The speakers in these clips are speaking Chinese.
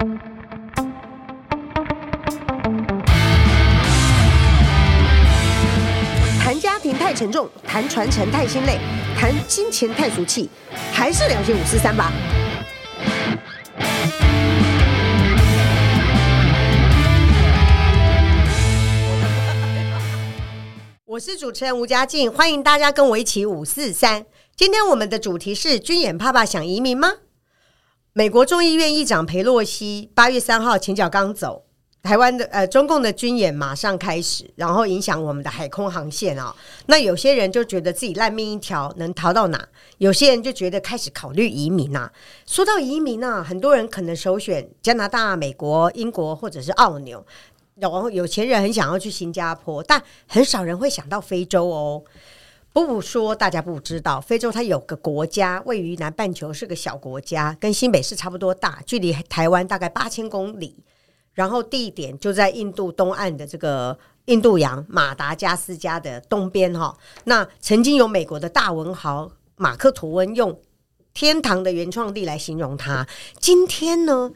谈家庭太沉重，谈传承太心累，谈金钱太俗气，还是聊些五四三吧。我是主持人吴佳静，欢迎大家跟我一起五四三。今天我们的主题是军演爸爸想移民吗？美国众议院议长裴洛西八月三号前脚刚走，台湾的呃中共的军演马上开始，然后影响我们的海空航线啊、哦。那有些人就觉得自己烂命一条，能逃到哪？有些人就觉得开始考虑移民啊。说到移民啊，很多人可能首选加拿大、美国、英国或者是澳纽。然后有钱人很想要去新加坡，但很少人会想到非洲哦。不说大家不知道，非洲它有个国家位于南半球，是个小国家，跟新北市差不多大，距离台湾大概八千公里。然后地点就在印度东岸的这个印度洋马达加斯加的东边哈。那曾经有美国的大文豪马克吐温用“天堂的原创地”来形容它。今天呢？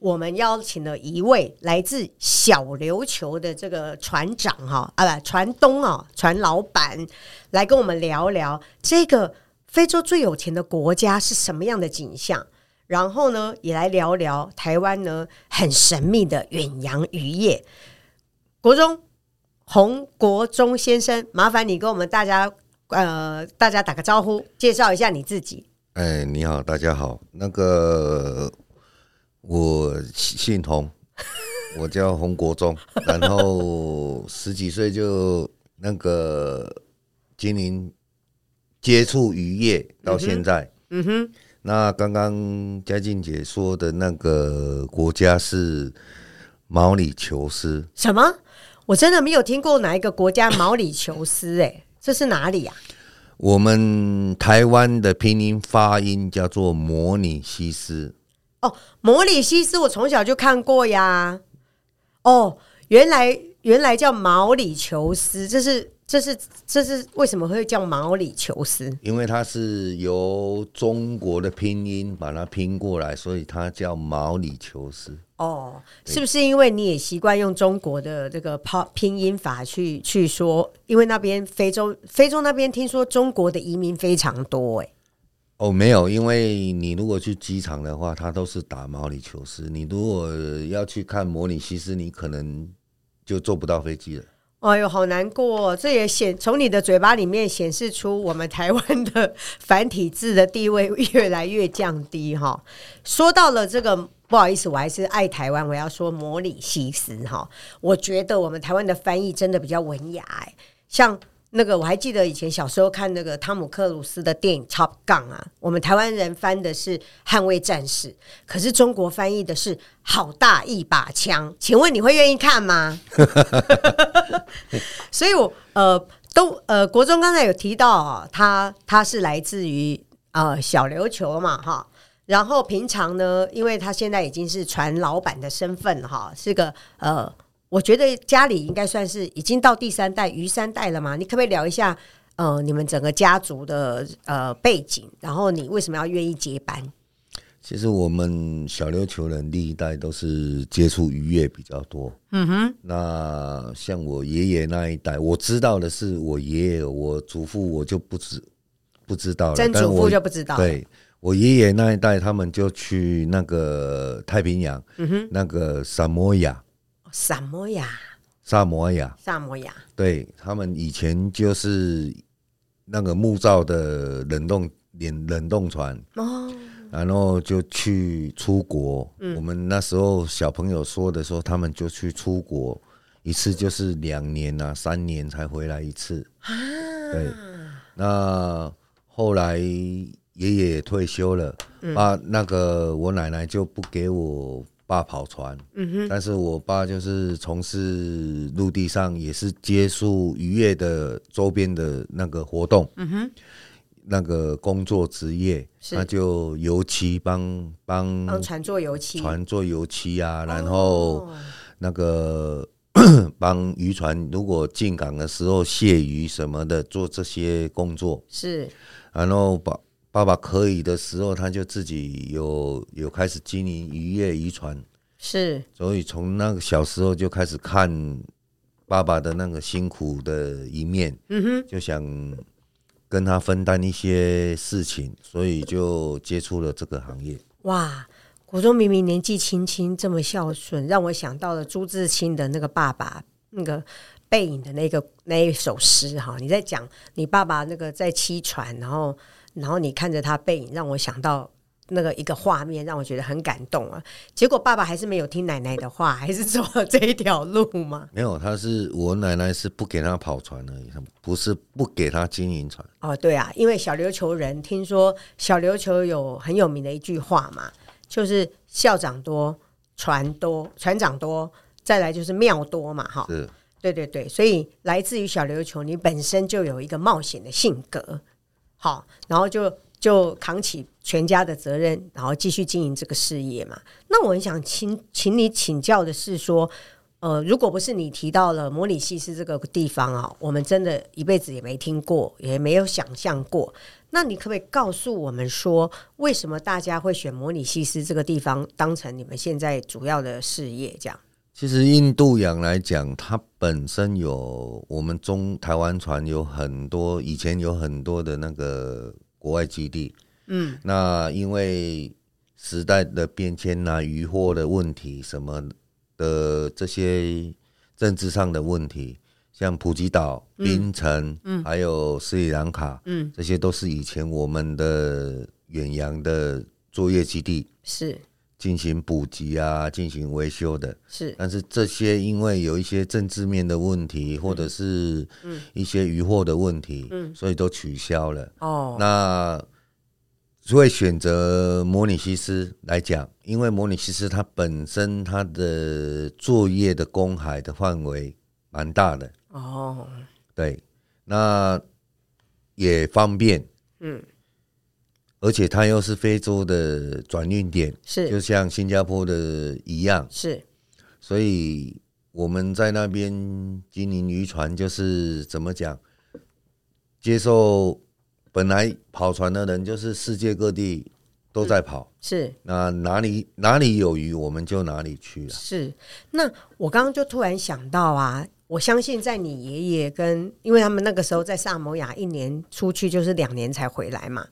我们邀请了一位来自小琉球的这个船长哈啊不船东啊船老板来跟我们聊聊这个非洲最有钱的国家是什么样的景象，然后呢也来聊聊台湾呢很神秘的远洋渔业。国中洪国中先生，麻烦你跟我们大家呃大家打个招呼，介绍一下你自己。哎，你好，大家好，那个。我姓洪，我叫洪国忠，然后十几岁就那个经营接触渔业到现在。嗯哼，嗯哼，那刚刚嘉靖姐说的那个国家是毛里求斯。什么？我真的没有听过哪一个国家毛里求斯？哎，这是哪里呀？我们台湾的拼音发音叫做摩里西斯。哦，摩里西斯，我从小就看过呀。哦，原来原来叫毛里求斯，这是这是这是为什么会叫毛里求斯？因为它是由中国的拼音把它拼过来，所以它叫毛里求斯。哦，是不是因为你也习惯用中国的这个拼音法去去说？因为那边非洲非洲那边听说中国的移民非常多，哎。哦，没有，因为你如果去机场的话，它都是打毛里求斯。你如果要去看摩里西斯，你可能就坐不到飞机了。哎呦，好难过！这也显从你的嘴巴里面显示出我们台湾的繁体字的地位越来越降低哈。说到了这个，不好意思，我还是爱台湾，我要说摩里西斯哈。我觉得我们台湾的翻译真的比较文雅，哎，像。那个我还记得以前小时候看那个汤姆克鲁斯的电影《Top Gun》啊，我们台湾人翻的是《捍卫战士》，可是中国翻译的是“好大一把枪”。请问你会愿意看吗？所以我呃都呃国中刚才有提到啊，他他是来自于呃小琉球嘛哈，然后平常呢，因为他现在已经是船老板的身份哈，是个呃。我觉得家里应该算是已经到第三代鱼三代了嘛？你可不可以聊一下呃你们整个家族的呃背景？然后你为什么要愿意接班？其实我们小琉球人历代都是接触渔业比较多。嗯哼。那像我爷爷那一代，我知道的是我爷爷，我祖父我就不知不知道了。曾祖父就不知道。对，我爷爷那一代，他们就去那个太平洋，嗯哼，那个萨摩亚。萨摩亚，萨摩亚，萨摩亚，对，他们以前就是那个木造的冷冻冷冷冻船。哦，然后就去出国。嗯，我们那时候小朋友说的时候，他们就去出国一次就是两年啊，三年才回来一次。啊。对，那后来爷爷退休了，啊，那个我奶奶就不给我。爸跑船，嗯哼，但是我爸就是从事陆地上，也是接触渔业的周边的那个活动，嗯哼，那个工作职业，他就油漆帮帮帮船做油漆，船做油漆啊，然后那个 帮渔船如果进港的时候卸鱼什么的，做这些工作。是，然后把。爸爸可以的时候，他就自己有有开始经营渔业渔船，是，所以从那个小时候就开始看爸爸的那个辛苦的一面，嗯哼，就想跟他分担一些事情，所以就接触了这个行业。哇，国中明明年纪轻轻这么孝顺，让我想到了朱自清的那个爸爸那个。背影的那个那一首诗哈，你在讲你爸爸那个在七船，然后然后你看着他背影，让我想到那个一个画面，让我觉得很感动啊。结果爸爸还是没有听奶奶的话，还是走了这一条路吗？没有，他是我奶奶是不给他跑船而已，不是不给他经营船。哦，对啊，因为小琉球人听说小琉球有很有名的一句话嘛，就是校长多，船多，船长多，再来就是庙多嘛，哈。是。对对对，所以来自于小琉球，你本身就有一个冒险的性格，好，然后就就扛起全家的责任，然后继续经营这个事业嘛。那我很想请请你请教的是说，呃，如果不是你提到了模拟西施这个地方啊，我们真的一辈子也没听过，也没有想象过。那你可不可以告诉我们说，为什么大家会选模拟西施这个地方当成你们现在主要的事业？这样？其实印度洋来讲，它本身有我们中台湾船有很多，以前有很多的那个国外基地。嗯，那因为时代的变迁呐、啊，渔获的问题什么的这些政治上的问题，像普吉岛、槟城，嗯，还有斯里兰卡，嗯，这些都是以前我们的远洋的作业基地。是。进行补给啊，进行维修的，是。但是这些因为有一些政治面的问题，或者是一些渔获的问题，嗯，所以都取消了。哦，那所以选择模拟西施来讲，因为模拟西施它本身它的作业的公海的范围蛮大的。哦，对，那也方便。嗯。而且它又是非洲的转运点，是就像新加坡的一样，是。所以我们在那边经营渔船，就是怎么讲，接受本来跑船的人，就是世界各地都在跑，是。那哪里哪里有鱼，我们就哪里去了。是。那我刚刚就突然想到啊，我相信在你爷爷跟，因为他们那个时候在萨摩亚，一年出去就是两年才回来嘛。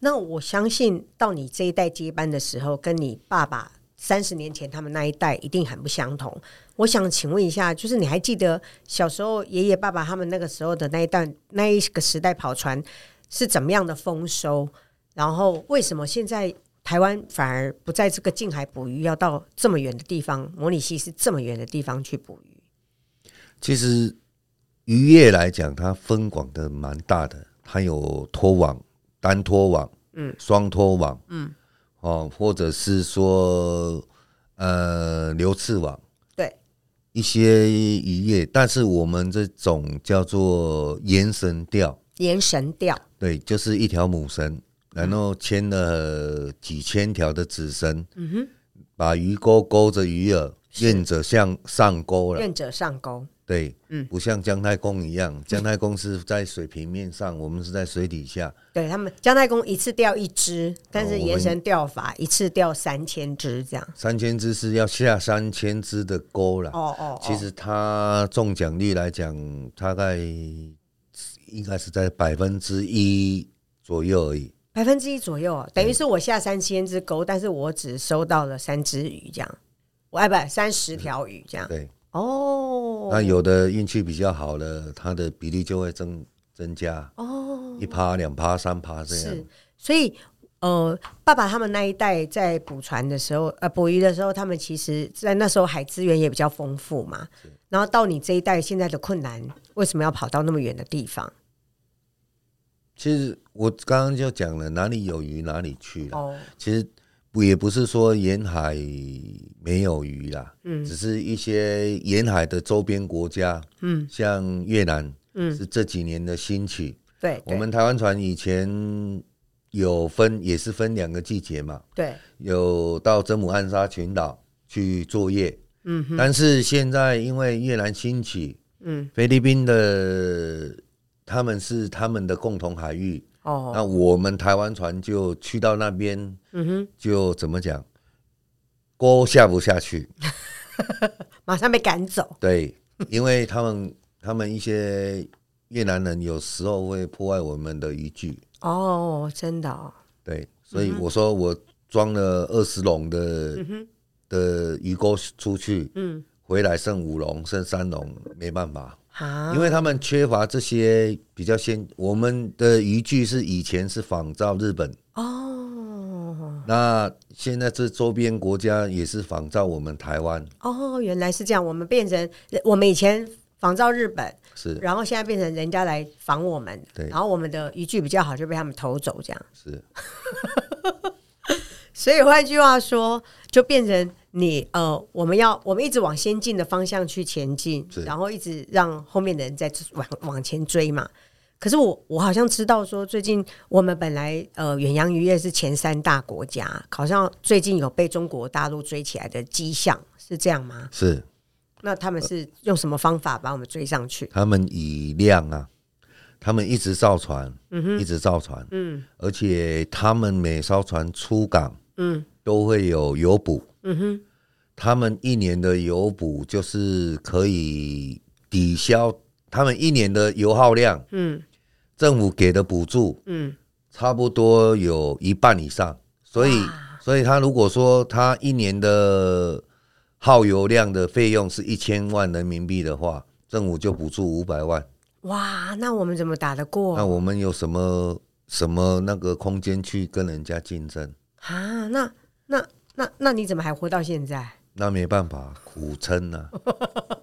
那我相信到你这一代接班的时候，跟你爸爸三十年前他们那一代一定很不相同。我想请问一下，就是你还记得小时候爷爷爸爸他们那个时候的那一段那一个时代跑船是怎么样的丰收？然后为什么现在台湾反而不在这个近海捕鱼，要到这么远的地方，模拟器是这么远的地方去捕鱼？其实渔业来讲，它分广的蛮大的，它有拖网。单拖网，嗯，双拖网，嗯，哦，或者是说，呃，流刺网，对，一些渔业，但是我们这种叫做延绳钓，延绳钓，对，就是一条母绳，然后牵了几千条的子绳，嗯哼，把鱼钩勾着鱼饵，愿者向上钩了，愿者上钩。对，嗯，不像姜太公一样，姜太公是在水平面上，我们是在水底下。对他们，姜太公一次钓一只，但是延绳钓法一次钓三千只这样。三千只是要下三千只的钩了。哦哦，其实他中奖率来讲，大概应该是在百分之一左右而已。百分之一左右，等于是我下三千只钩，但是我只收到了三只鱼这样。我哎不，三十条鱼这样。对。哦，那有的运气比较好了，它的比例就会增增加哦，一趴、两趴、三趴这样。是，所以呃，爸爸他们那一代在捕船的时候，呃，捕鱼的时候，他们其实在那时候海资源也比较丰富嘛。是然后到你这一代现在的困难，为什么要跑到那么远的地方？其实我刚刚就讲了，哪里有鱼哪里去了。哦，其实。不，也不是说沿海没有鱼啦，嗯，只是一些沿海的周边国家，嗯，像越南，嗯，是这几年的兴起。对，我们台湾船以前有分，也是分两个季节嘛，对，有到真姆暗沙群岛去作业，嗯哼，但是现在因为越南兴起，嗯，菲律宾的他们是他们的共同海域。哦，那我们台湾船就去到那边，嗯哼，就怎么讲？锅下不下去，马上被赶走。对，因为他们 他们一些越南人有时候会破坏我们的渔具。哦，真的、哦。对，所以我说我装了二十笼的、嗯、的鱼钩出去，嗯，回来剩五笼，剩三笼，没办法。啊，因为他们缺乏这些比较先，我们的渔具是以前是仿照日本。哦，那现在这周边国家也是仿照我们台湾。哦，原来是这样，我们变成我们以前仿照日本是，然后现在变成人家来仿我们，对，然后我们的渔具比较好，就被他们偷走，这样。是，所以换句话说，就变成。你呃，我们要我们一直往先进的方向去前进，然后一直让后面的人在往往前追嘛。可是我我好像知道说，最近我们本来呃远洋渔业是前三大国家，好像最近有被中国大陆追起来的迹象，是这样吗？是。那他们是用什么方法把我们追上去？他们以量啊，他们一直造船，嗯哼，一直造船，嗯，而且他们每艘船出港，嗯，都会有油补。嗯哼，他们一年的油补就是可以抵消他们一年的油耗量。嗯，政府给的补助，嗯，差不多有一半以上。所以，所以他如果说他一年的耗油量的费用是一千万人民币的话，政府就补助五百万。哇，那我们怎么打得过？那我们有什么什么那个空间去跟人家竞争？啊，那那。那那你怎么还活到现在？那没办法，苦撑呢。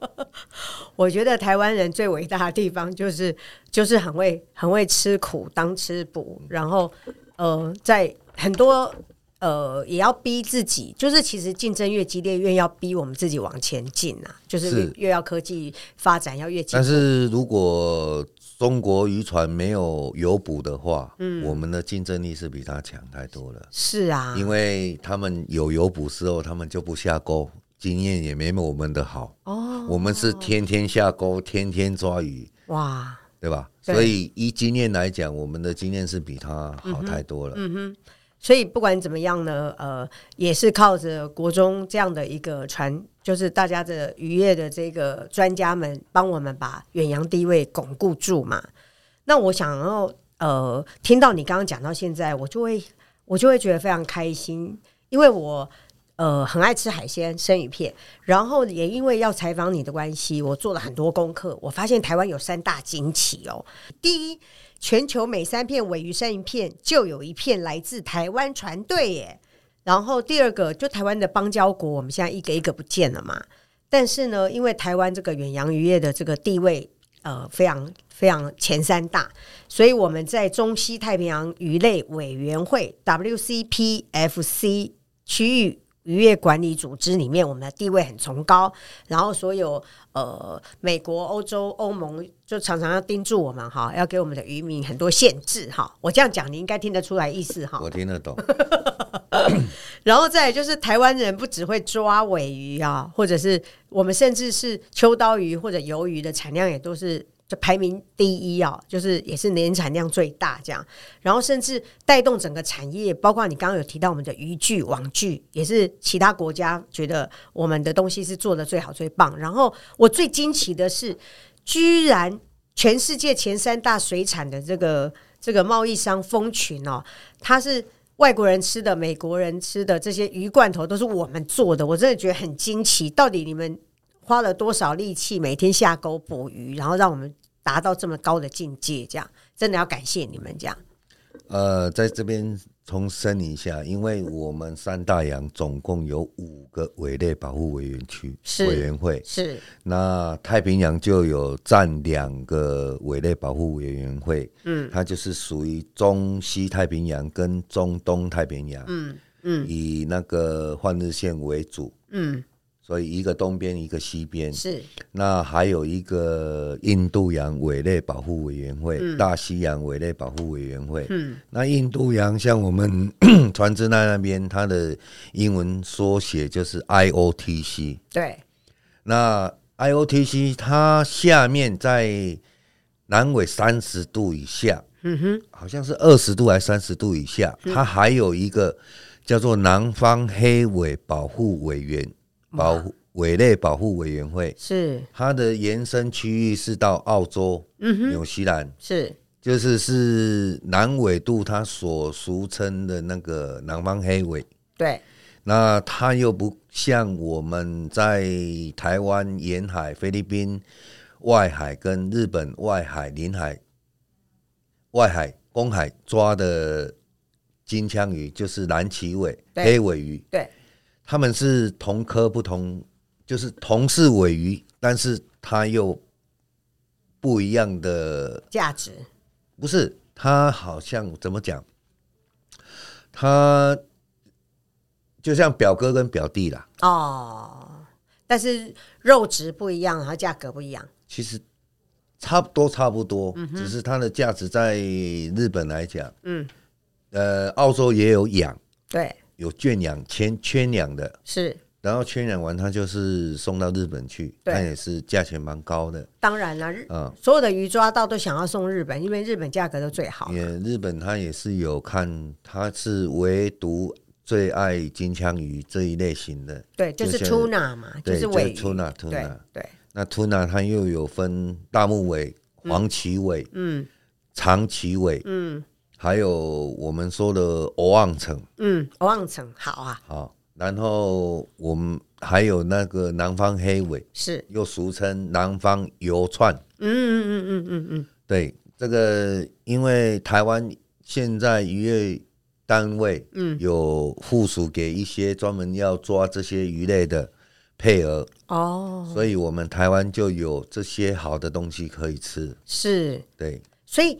我觉得台湾人最伟大的地方就是就是很会很会吃苦当吃补，然后呃，在很多呃也要逼自己，就是其实竞争越激烈，越要逼我们自己往前进啊，就是越，要科技发展要越进。但是如果中国渔船没有油补的话，嗯，我们的竞争力是比他强太多了。是啊，因为他们有油补之后，他们就不下钩，经验也没我们的好。哦，我们是天天下钩，天天抓鱼，哇，对吧？对，所以以经验来讲，我们的经验是比他好太多了。嗯哼。嗯哼所以不管怎么样呢，呃，也是靠着国中这样的一个传，就是大家的渔业的这个专家们帮我们把远洋地位巩固住嘛。那我想要呃，听到你刚刚讲到现在，我就会我就会觉得非常开心，因为我呃很爱吃海鲜生鱼片，然后也因为要采访你的关系，我做了很多功课，我发现台湾有三大惊奇哦，第一。全球每三片尾鱼生鱼片就有一片来自台湾船队耶。然后第二个，就台湾的邦交国，我们现在一个一个不见了嘛。但是呢，因为台湾这个远洋渔业的这个地位，呃，非常非常前三大，所以我们在中西太平洋鱼类委员会 WCPFC 区域。渔业管理组织里面，我们的地位很崇高。然后，所有呃，美国、欧洲、欧盟就常常要叮嘱我们哈，要给我们的渔民很多限制哈。我这样讲，你应该听得出来意思哈。我听得懂。然后再就是，台湾人不只会抓尾鱼啊，或者是我们甚至是秋刀鱼或者鱿鱼的产量也都是。就排名第一啊，就是也是年产量最大这样，然后甚至带动整个产业，包括你刚刚有提到我们的渔具、网具，也是其他国家觉得我们的东西是做的最好最棒。然后我最惊奇的是，居然全世界前三大水产的这个这个贸易商蜂群哦，它是外国人吃的、美国人吃的这些鱼罐头都是我们做的，我真的觉得很惊奇。到底你们？花了多少力气每天下钩捕鱼，然后让我们达到这么高的境界，这样真的要感谢你们这样。呃，在这边重申一下，因为我们三大洋总共有五个伪类保护委员区委员会，是。那太平洋就有占两个伪类保护委员会，嗯，它就是属于中西太平洋跟中东太平洋，嗯嗯，以那个换日线为主，嗯。所以一个东边，一个西边，是。那还有一个印度洋委类保护委员会，嗯、大西洋委类保护委员会。嗯。那印度洋像我们船只那那边，它的英文缩写就是 IOTC。对。那 IOTC 它下面在南纬三十度以下，嗯哼，好像是二十度还是三十度以下，它还有一个叫做南方黑尾保护委员保护鮪类保护委员会，是它的延伸区域是到澳洲、嗯纽、嗯、西兰，是就是是南纬度，它所俗称的那个南方黑尾。对，那它又不像我们在台湾沿海、菲律宾外海跟日本外海、临海。外海、公海抓的金枪鱼就是蓝鳍尾、黑尾鱼，对，他们是同科不同，就是同是尾鱼，但是它又不一样的价值。不是，它好像怎么讲？它就像表哥跟表弟啦。哦，但是肉质不一样，然后价格不一样。其实。差不多，差不多，只是它的价值在日本来讲，嗯，呃，澳洲也有养，对，有圈养、圈圈养的，是，然后圈养完，它就是送到日本去，它也是价钱蛮高的。当然了，嗯，所有的鱼抓到都想要送日本，因为日本价格都最好。也日本它也是有看，它是唯独最爱金枪鱼这一类型的，对，就是 tuna 嘛，就是鮪鱼，tuna，tuna，对。那 tuna 它又有分大目尾、黄鳍尾、嗯，长鳍尾，嗯，还有我们说的蚵旺城，嗯，蚵旺城好啊，好，然后我们还有那个南方黑尾，是。又俗称南方油串，嗯嗯嗯嗯嗯嗯，对，这个因为台湾现在渔业单位，嗯，有附属给一些专门要抓这些鱼类的。配额哦，所以我们台湾就有这些好的东西可以吃。是，对，所以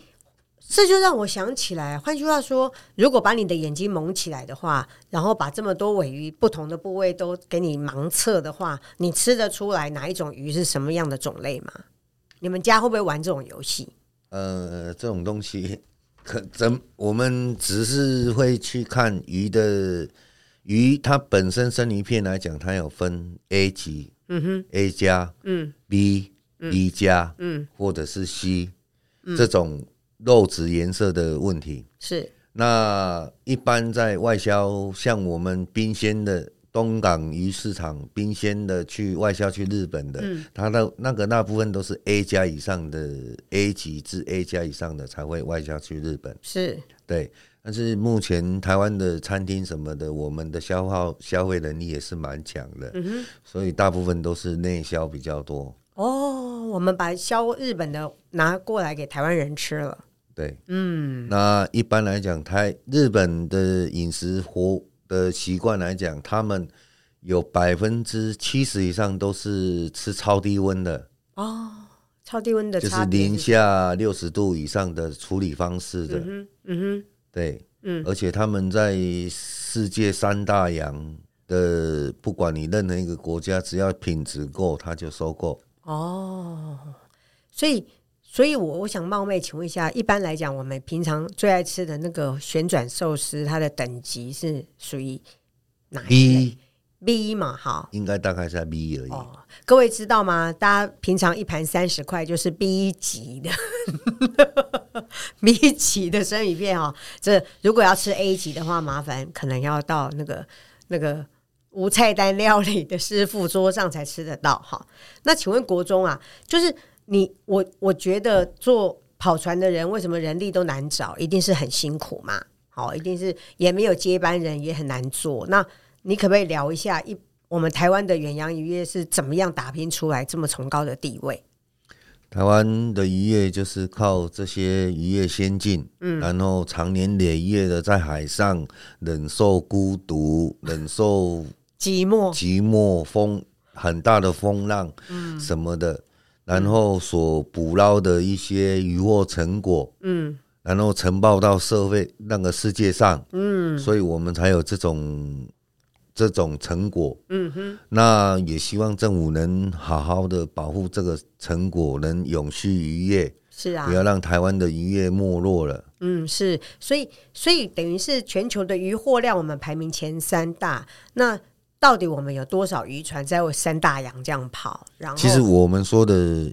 这就让我想起来，换句话说，如果把你的眼睛蒙起来的话，然后把这么多尾鱼不同的部位都给你盲测的话，你吃得出来哪一种鱼是什么样的种类吗？你们家会不会玩这种游戏？呃，这种东西可怎？我们只是会去看鱼的。鱼它本身生鱼片来讲，它有分 A 级，嗯哼，A 加，嗯，B、B 加，嗯，或者是 C，这种肉质颜色的问题是。那一般在外销，像我们冰鲜的东港鱼市场，冰鲜的去外销去日本的，它的那个那部分都是 A 加以上的 A 级至 A 加以上的才会外销去日本，是对。但是目前台湾的餐厅什么的，我们的消耗消费能力也是蛮强的，嗯，所以大部分都是内销比较多。哦，我们把销日本的拿过来给台湾人吃了。对，嗯，那一般来讲，台日本的饮食活的习惯来讲，他们有百分之七十以上都是吃超低温的。哦，超低温的就是零下六十度以上的处理方式的。嗯哼，嗯哼。对，嗯，而且他们在世界三大洋的，不管你任何一个国家，只要品质够，他就收购。哦，所以，所以我我想冒昧请问一下，一般来讲，我们平常最爱吃的那个旋转寿司，它的等级是属于哪一类？B 嘛，好，应该大概在 B 而已。哦，各位知道吗？大家平常一盘三十块就是 B 级的，B 级的生鱼片哦。这如果要吃 A 级的话，麻烦可能要到那个那个无菜单料理的师傅桌上才吃得到哈。那请问国中啊，就是你我我觉得做跑船的人为什么人力都难找？一定是很辛苦嘛。好，一定是也没有接班人，也很难做。那你可不可以聊一下一我们台湾的远洋渔业是怎么样打拼出来这么崇高的地位？台湾的渔业就是靠这些渔业先进，嗯，然后长年累月的在海上忍受孤独、忍受寂寞、寂寞风很大的风浪，嗯，什么的，然后所捕捞的一些渔获成果，嗯，然后呈报到社会那个世界上，嗯，所以我们才有这种。这种成果，嗯哼，那也希望政府能好好的保护这个成果，能永续渔业，是啊，不要让台湾的渔业没落了。嗯，是，所以，所以等于是全球的渔获量，我们排名前三大。那到底我们有多少渔船在三大洋这样跑？然后，其实我们说的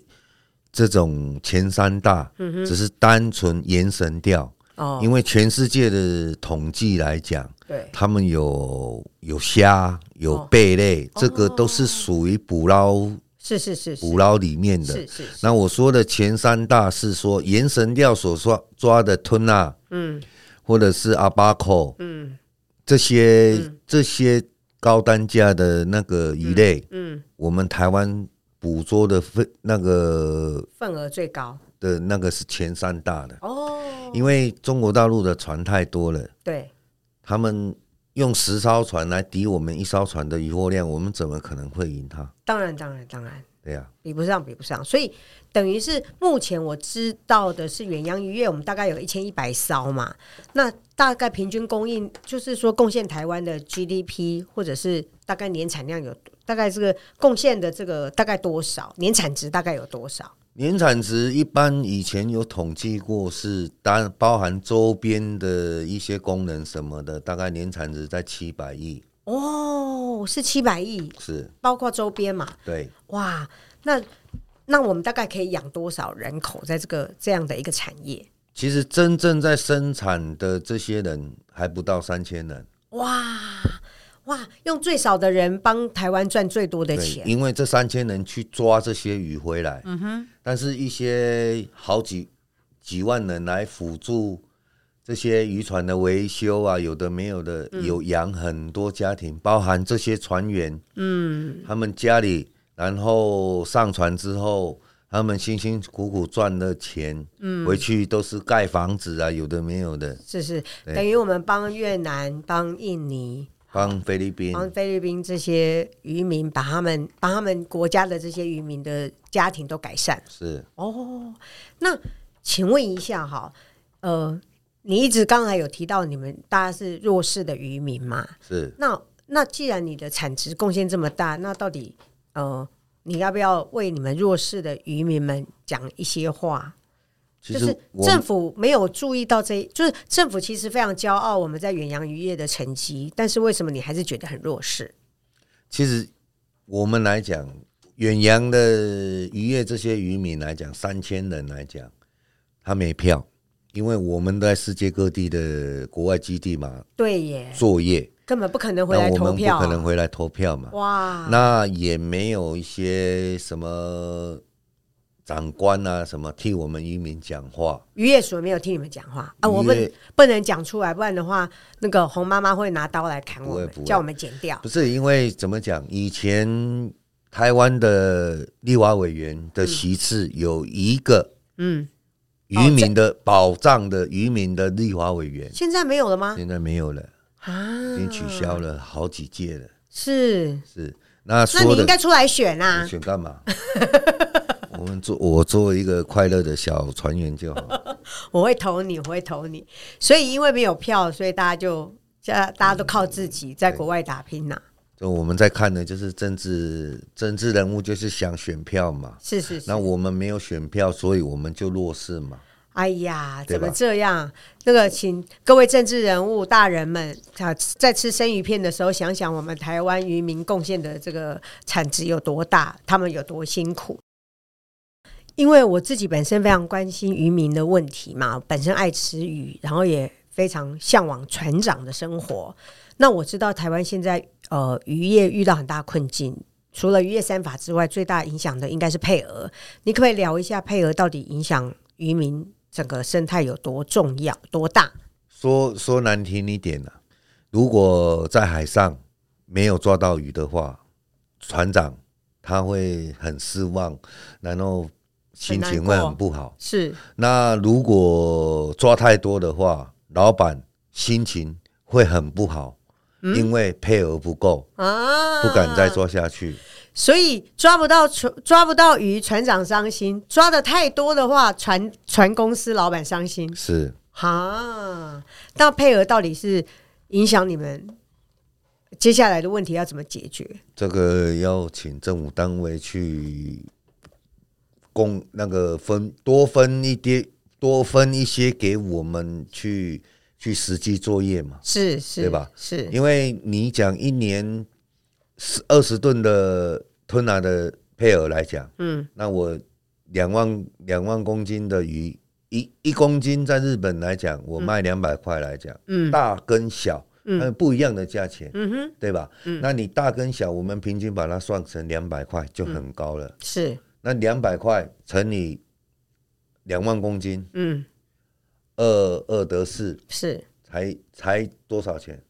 这种前三大，嗯，只是单纯延绳钓。哦，因为全世界的统计来讲，对，他们有有虾、有贝类，哦，这个都是属于捕捞，是是是捕捞里面的。是是，是。那我说的前三大是说，盐神钓所抓抓的吞拿，嗯，或者是阿巴口，嗯，这些、嗯、这些高单价的那个鱼类，嗯，嗯。我们台湾捕捉的份那个份额最高。的那个是前三大的。哦，因为中国大陆的船太多了，对，他们用十艘船来抵我们一艘船的渔获量，我们怎么可能会赢他？当然，当然，当然，对呀，比不上，比不上。所以等于是目前我知道的是远洋渔业，我们大概有一千一百艘嘛，那大概平均供应就是说贡献台湾的 GDP，或者是大概年产量有大概这个贡献的这个大概多少？年产值大概有多少？年产值一般以前有统计过，是单包含周边的一些功能什么的，大概年产值在七百亿。哦，是七百亿，是包括周边嘛？对。哇，那那我们大概可以养多少人口在这个这样的一个产业？其实真正在生产的这些人还不到三千人。哇。哇，用最少的人帮台湾赚最多的钱，因为这三千人去抓这些鱼回来，嗯哼，但是一些好几几万人来辅助这些渔船的维修啊，有的没有的，嗯、有养很多家庭，包含这些船员，嗯，他们家里，然后上船之后，他们辛辛苦苦赚的钱，嗯，回去都是盖房子啊，有的没有的，是是，等于我们帮越南、帮印尼。帮菲律宾，帮菲律宾这些渔民，把他们帮他们国家的这些渔民的家庭都改善。是。哦，那请问一下哈，呃，你一直刚才有提到你们大家是弱势的渔民嘛？是。那那既然你的产值贡献这么大，那到底呃，你要不要为你们弱势的渔民们讲一些话？就是政府没有注意到这，就是政府其实非常骄傲我们在远洋渔业的成绩，但是为什么你还是觉得很弱势？其实我们来讲，远洋的渔业这些渔民来讲，三千人来讲，他没票，因为我们在世界各地的国外基地嘛，对耶，作业根本不可能回来投票，不可能回来投票嘛，哇，那也没有一些什么。长官啊，什么替我们渔民讲话？渔业署没有替你们讲话啊！我们不能讲出来，不然的话，那个红妈妈会拿刀来砍我们，叫我们剪掉。不是因为怎么讲？以前台湾的立法委员的席次有一个，嗯，渔民的保障的渔民的立法委员，现在没有了吗？现在没有了啊，已经取消了好几届了。是是，那那你应该出来选啊？选干嘛？我们做我做一个快乐的小船员就好。我会投你，我会投你。所以因为没有票，所以大家就大家都靠自己在国外打拼呐、啊。就我们在看的就是政治政治人物，就是想选票嘛。是是是。那我们没有选票，所以我们就弱势嘛。哎呀，怎么这样？那个，请各位政治人物大人们啊，在吃生鱼片的时候，想想我们台湾渔民贡献的这个产值有多大，他们有多辛苦。因为我自己本身非常关心渔民的问题嘛，本身爱吃鱼，然后也非常向往船长的生活。那我知道台湾现在呃渔业遇到很大困境，除了渔业三法之外，最大影响的应该是配额。你可不可以聊一下配额到底影响渔民整个生态有多重要、多大？说说难听一点呢、啊，如果在海上没有抓到鱼的话，船长他会很失望，然后。心情会很不好。是，那如果抓太多的话，老板心情会很不好，嗯、因为配额不够啊，不敢再抓下去。所以抓不到船，抓不到鱼，船长伤心；抓的太多的话，船船公司老板伤心。是啊，那配额到底是影响你们接下来的问题要怎么解决？这个要请政府单位去。供那个分多分一点，多分一些给我们去去实际作业嘛？是是，对吧？是，因为你讲一年十二十吨的吞拿的配额来讲，嗯，那我两万两万公斤的鱼，一一公斤在日本来讲，我卖两百块来讲，嗯，大跟小，嗯，不一样的价钱，嗯哼，对吧？嗯，那你大跟小，我们平均把它算成两百块就很高了。是，那两百块乘以两万公斤，嗯，二二得四，是，才才多少钱？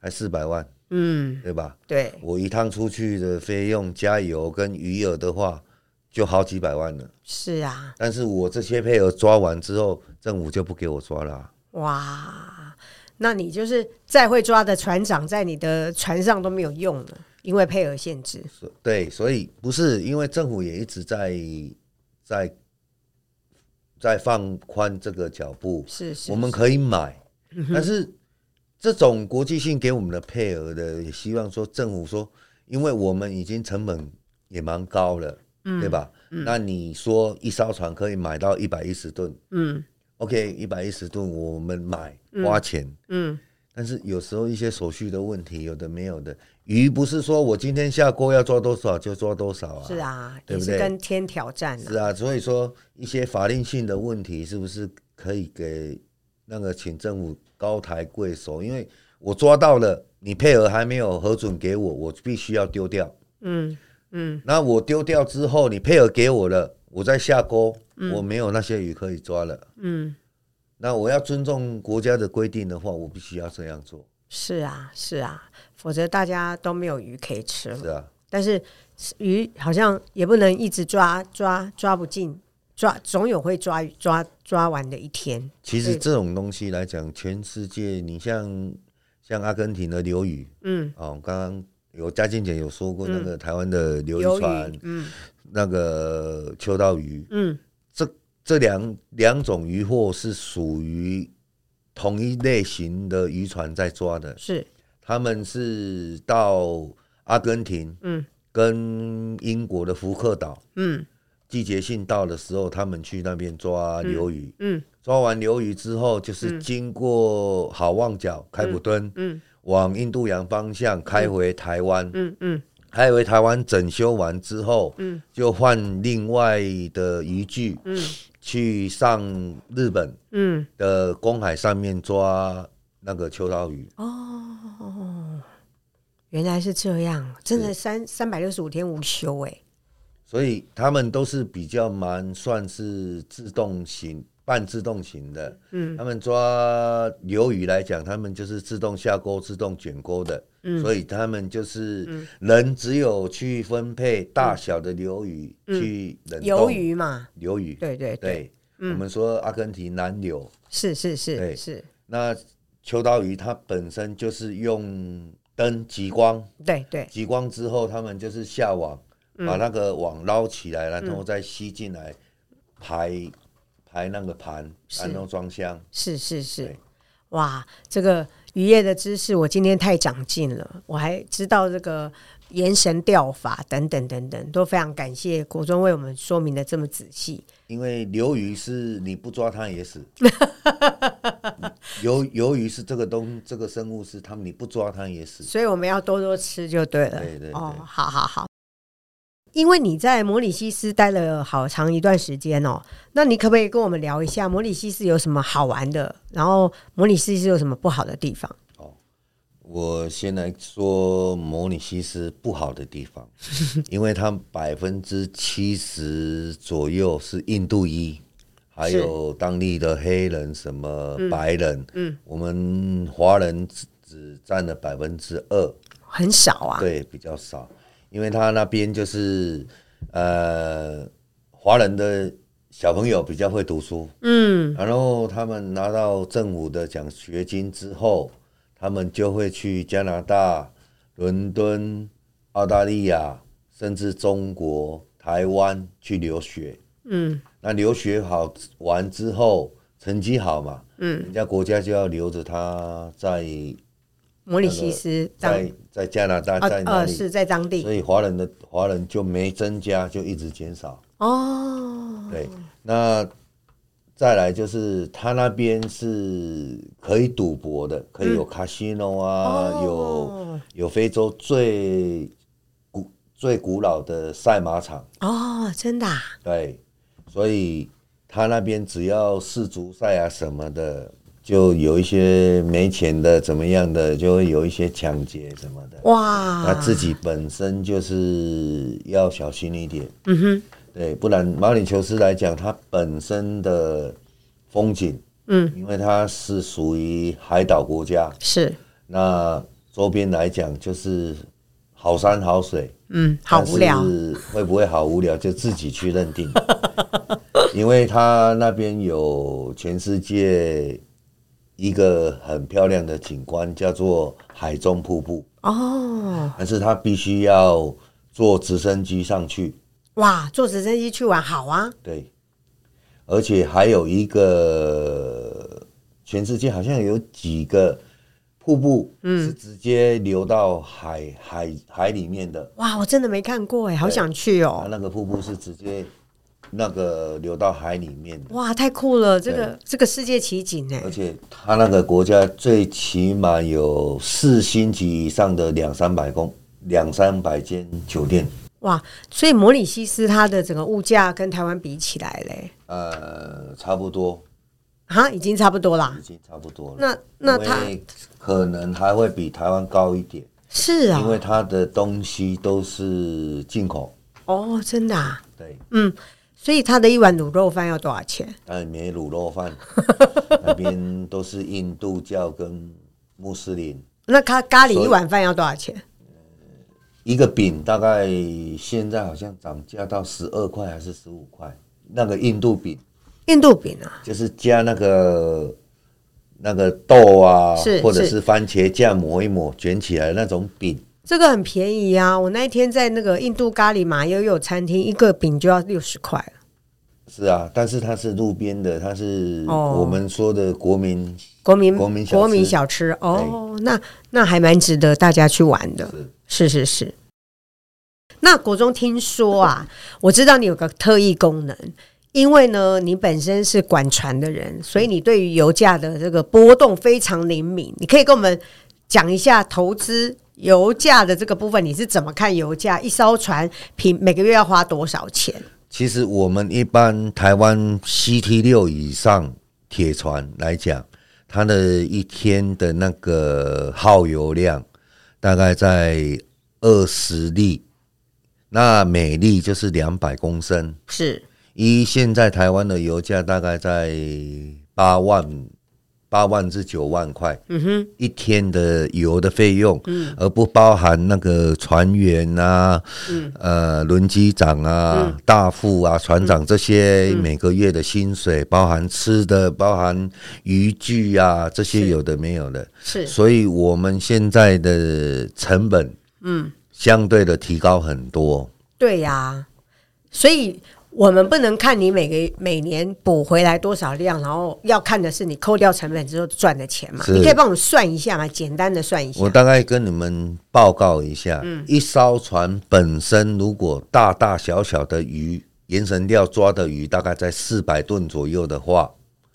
才四百万，嗯，对吧？对，我一趟出去的费用加油跟鱼饵的话，就好几百万了。是啊，但是我这些配额抓完之后，政府就不给我抓了啊。哇，那你就是再会抓的船长，在你的船上都没有用了，因为配额限制。对，所以不是因为政府也一直在在在放宽这个脚步，是是，我们可以买，但是这种国际性给我们的配额的，也希望说政府说，因为我们已经成本也蛮高了。嗯、对吧？嗯、那你说一艘船可以买到一百一十吨，嗯，OK，一百一十吨我们买花钱，嗯，嗯，但是有时候一些手续的问题，有的没有的，鱼不是说我今天下锅要抓多少就抓多少啊，是啊，对不对？也是跟天挑战、啊，是啊，所以说一些法令性的问题，是不是可以给那个请政府高抬贵手？因为我抓到了，你配额还没有核准给我，我必须要丢掉，嗯。嗯，那我丢掉之后，你配额给我了，我再下锅，嗯、我没有那些鱼可以抓了。嗯，那我要尊重国家的规定的话，我必须要这样做。是啊，是啊，否则大家都没有鱼可以吃了。是啊，但是鱼好像也不能一直抓抓抓不进，抓总有会抓抓抓完的一天。其实这种东西来讲，全世界，你像像阿根廷的流鱼，嗯，哦，刚刚。有嘉靖姐有说过那个台湾的流鱼船，嗯，那个秋刀鱼，嗯，这这两两种渔获是属于同一类型的渔船在抓的，是，他们是到阿根廷，嗯，跟英国的福克岛，嗯，季节性到的时候，他们去那边抓鱿鱼，嗯，抓完鱿鱼之后，就是经过好望角、开普敦，嗯。往印度洋方向开回台湾，嗯嗯，开回台湾整修完之后，嗯，就换另外的渔具，嗯，去上日本，嗯，的公海上面抓那个秋刀鱼。哦，原来是这样，真的三三百六十五天无休哎。所以他们都是比较蛮算是自动型。半自动型的，嗯，他们抓鱿鱼来讲，他们就是自动下钩、自动卷钩的，嗯，所以他们就是人只有去分配大小的鱿鱼去冷冻。鱿鱼嘛，鱿鱼，对对对，我们说阿根廷南柳，是是是是。那秋刀鱼它本身就是用灯极光，对对，极光之后，他们就是下网，把那个网捞起来，然后再吸进来排。排那个盘，然后装箱，是是是，哇，这个渔业的知识我今天太长进了，我还知道这个延绳钓法等等等等，都非常感谢国中为我们说明的这么仔细。因为鱿鱼是你不抓它也死，鱿鱿鱼是这个东这个生物是他们你不抓它也死，所以我们要多多吃就对了。对对对，哦，好好好。因为你在摩里西斯待了好长一段时间哦，那你可不可以跟我们聊一下摩里西斯有什么好玩的？然后摩里西斯有什么不好的地方？哦，我先来说摩里西斯不好的地方，因为它百分之七十左右是印度裔，还有当地的黑人、什么白人，嗯，嗯我们华人只只占了百分之二，很少啊，对，比较少。因为他那边就是，呃，华人的小朋友比较会读书，嗯，然后他们拿到政府的奖学金之后，他们就会去加拿大、伦敦、澳大利亚，甚至中国台湾去留学，嗯，那留学好完之后，成绩好嘛，嗯，人家国家就要留着他在。摩里西斯在在加拿大在哪里？是在当地，所以华人的华人就没增加，就一直减少。哦，对，那再来就是他那边是可以赌博的，可以有卡西诺啊，有有非洲最古最古老的赛马场。哦，真的？对，所以他那边只要世足赛啊什么的，就有一些没钱的怎么样的，就会有一些抢劫什么的。哇！他自己本身就是要小心一点。嗯哼。对，不然马里求斯来讲，它本身的风景，嗯，因为它是属于海岛国家，是。那周边来讲就是好山好水，嗯，好无聊。会不会好无聊？就自己去认定。因为它那边有全世界一个很漂亮的景观，叫做海中瀑布。哦。但是它必须要坐直升机上去。哇，坐直升机去玩好啊！对，而且还有一个，全世界好像有几个瀑布，嗯，是直接流到海、嗯、海海里面的。哇，我真的没看过哎，好想去哦！那个瀑布是直接那个流到海里面的。哇，太酷了！这个这个世界奇景哎！而且它那个国家最起码有四星级以上的两三百公两三百间酒店。哇，所以摩里西斯它的整个物价跟台湾比起来嘞，呃，差不多，哈，已经差不多啦，已经差不多了。那那它可能还会比台湾高一点，是啊，因为它的东西都是进口。哦，真的啊？对，嗯，所以他的一碗卤肉饭要多少钱？哎，没卤肉饭，那边都是印度教跟穆斯林。那咖咖喱一碗饭要多少钱？一个饼大概现在好像涨价到十二块还是十五块？那个印度饼，印度饼啊，就是加那个那个豆啊，或者是番茄酱抹一抹卷起来的那种饼。这个很便宜啊！我那一天在那个印度咖喱马悠悠餐厅，一个饼就要六十块。是啊，但是它是路边的，它是我们说的国民、哦、国民国民国民小吃哦。那那还蛮值得大家去玩的。是是是，那国中听说啊，我知道你有个特异功能，因为呢，你本身是管船的人，所以你对于油价的这个波动非常灵敏。你可以跟我们讲一下投资油价的这个部分，你是怎么看油价？一艘船平每个月要花多少钱？其实我们一般台湾 CT 六以上铁船来讲，它的一天的那个耗油量。大概在二十粒，那每粒就是两百公升。是，一现在台湾的油价大概在八万。八万至九万块，嗯哼，一天的油的费用，嗯，而不包含那个船员啊，嗯，呃，轮机长啊，嗯、大副啊，船长这些每个月的薪水，嗯、包含吃的，包含渔具啊，这些有的没有的，是，所以我们现在的成本，嗯，相对的提高很多。对呀、啊，所以。我们不能看你每个每年补回来多少量，然后要看的是你扣掉成本之后赚的钱嘛？你可以帮我算一下嘛？简单的算一下。我大概跟你们报告一下，嗯，一艘船本身如果大大小小的鱼，延绳钓抓的鱼大概在四百吨左右的话，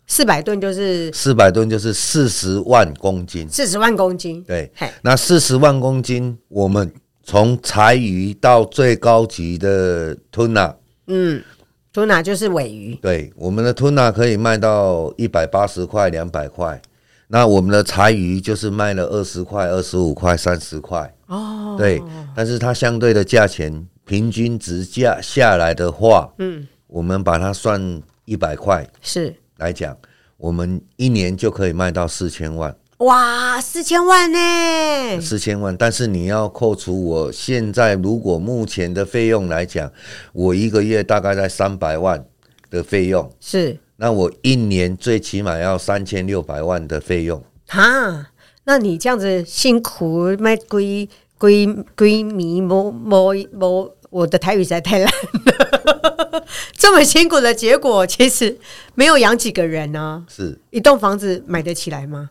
四百吨就是四百吨就是四十万公斤，四十万公斤。对，那四十万公斤，我们从柴鱼到最高级的吞拿。嗯，吞拿就是尾鱼。对，我们的吞拿可以卖到一百八十块、两百块。那我们的柴鱼就是卖了二十块、二十五块、三十块。哦，对，但是它相对的价钱平均值价下来的话，嗯，我们把它算一百块是来讲，我们一年就可以卖到四千万。哇，四千万呢？四千万，但是你要扣除我现在如果目前的费用来讲，我一个月大概在三百万的费用，是，那我一年最起码要三千六百万的费用。哈，那你这样子辛苦，卖归归归米摸摸摸，我的台语实在太烂了。这么辛苦的结果，其实没有养几个人呢、啊？是一栋房子买得起来吗？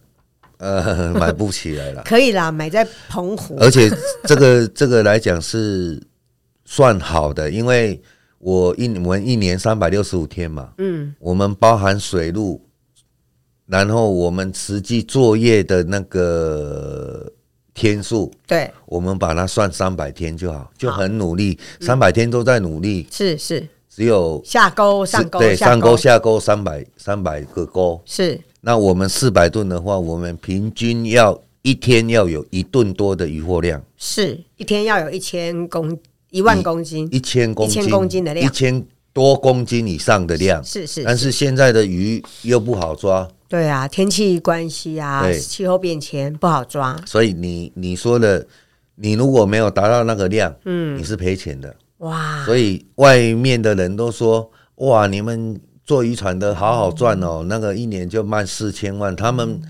呃，买不起来了。可以啦，买在澎湖。而且这个这个来讲是算好的，因为我一我们一年三百六十五天嘛，嗯，我们包含水路，然后我们实际作业的那个天数，对，我们把它算三百天就好，就很努力，三百天都在努力，是是。只有下钩上钩，对，上钩下钩三百三百个钩是。那我们四百吨的话，我们平均要一天要有一吨多的渔获量，是一天要有一千公一万公斤，一千公斤，一千公斤的量，一千多公斤以上的量，是是，是。但是现在的鱼又不好抓，对啊，天气关系啊，气候变迁不好抓，所以你你说的，你如果没有达到那个量，嗯，你是赔钱的。哇！所以外面的人都说：“哇，你们做渔船的好好赚哦，嗯、那个一年就卖四千万。”他们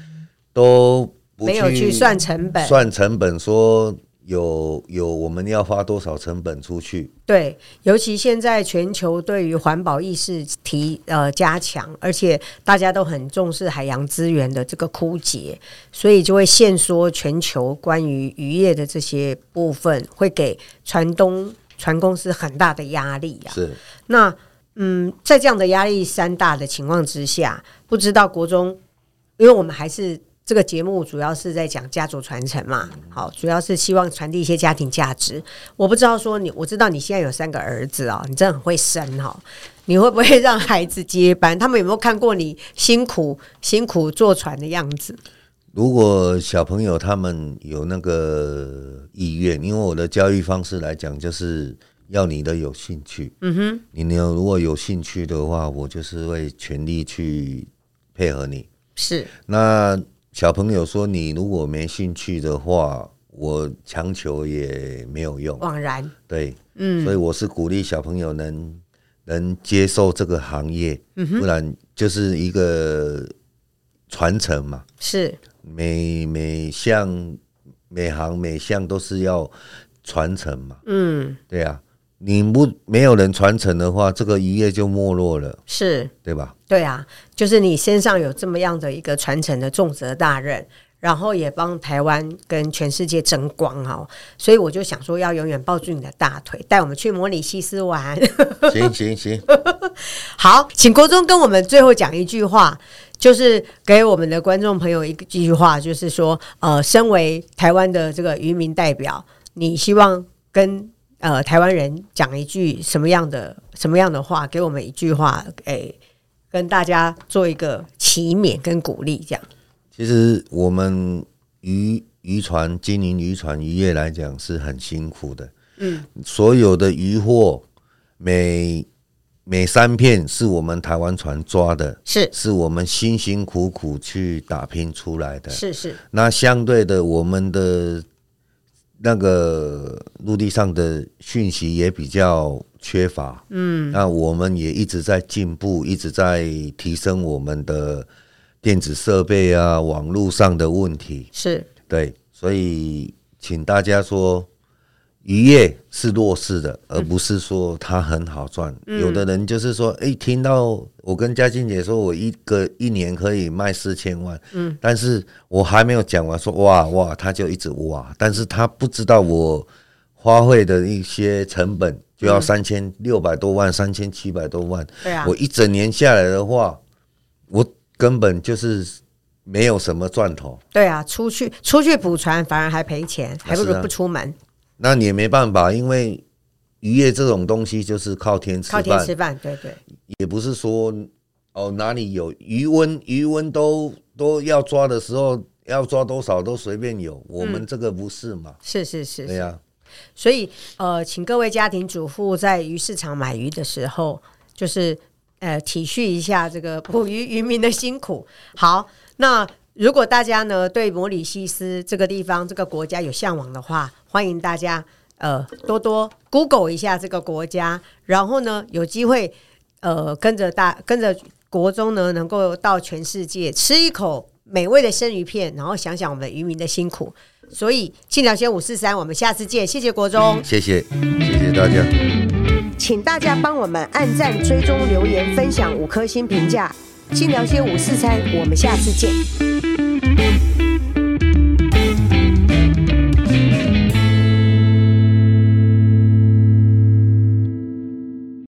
都不没有去算成本，算成本说有有我们要花多少成本出去。对，尤其现在全球对于环保意识提呃加强，而且大家都很重视海洋资源的这个枯竭，所以就会限缩全球关于渔业的这些部分，会给船东。船公司很大的压力呀、啊，是那嗯，在这样的压力山大的情况之下，不知道国中，因为我们还是这个节目主要是在讲家族传承嘛，好，主要是希望传递一些家庭价值。我不知道说你，我知道你现在有三个儿子啊、哦，你真的很会生哈、哦，你会不会让孩子接班？他们有没有看过你辛苦辛苦坐船的样子？如果小朋友他们有那个意愿，因为我的教育方式来讲，就是要你的有兴趣。嗯哼，你有如果有兴趣的话，我就是会全力去配合你。是。那小朋友说你如果没兴趣的话，我强求也没有用。枉然。对，嗯。所以我是鼓励小朋友能能接受这个行业，不然就是一个传承嘛。是。每每项每行每项都是要传承嘛，嗯，对啊，你不没有人传承的话，这个渔业就没落了，是，对吧？对啊，就是你身上有这么样的一个传承的重责大任，然后也帮台湾跟全世界争光哦，所以我就想说，要永远抱住你的大腿，带我们去摩里西斯玩。行行行，好，请国中跟我们最后讲一句话。就是给我们的观众朋友一个句话，就是说，呃，身为台湾的这个渔民代表，你希望跟呃台湾人讲一句什么样的什么样的话？给我们一句话，诶，跟大家做一个启勉跟鼓励，这样。其实我们渔渔船经营渔船渔业来讲是很辛苦的，嗯，所有的渔获每。每三片是我们台湾船抓的，是是我们辛辛苦苦去打拼出来的，是是。那相对的，我们的那个陆地上的讯息也比较缺乏，嗯，那我们也一直在进步，一直在提升我们的电子设备啊，网络上的问题，是。对，所以请大家说。渔业是弱势的，而不是说它很好赚。嗯、有的人就是说，哎、欸，听到我跟嘉靖姐说，我一个一年可以卖四千万，嗯，但是我还没有讲完，说哇哇，他就一直哇，但是他不知道我花费的一些成本就要三千六百多万，三千七百多万，对啊，我一整年下来的话，我根本就是没有什么赚头。对啊，出去出去捕船反而还赔钱，还不如不出门。那你也没办法，因为渔业这种东西就是靠天吃饭。靠天吃饭，对对。也不是说哦，哪里有余温，余温都都要抓的时候，要抓多少都随便有。我们这个不是嘛？是是是，对呀。所以呃，请各位家庭主妇在鱼市场买鱼的时候，就是呃体恤一下这个捕鱼渔民的辛苦。好，那。如果大家呢对摩里西斯这个地方、这个国家有向往的话，欢迎大家呃多多 Google 一下这个国家，然后呢有机会呃跟着大跟着国中呢能够到全世界吃一口美味的生鱼片，然后想想我们的渔民的辛苦。所以晋聊先五四三，我们下次见，谢谢国中，谢谢谢谢大家，请大家帮我们按赞、追踪、留言、分享五颗星评价。先聊些午市餐，我们下次见。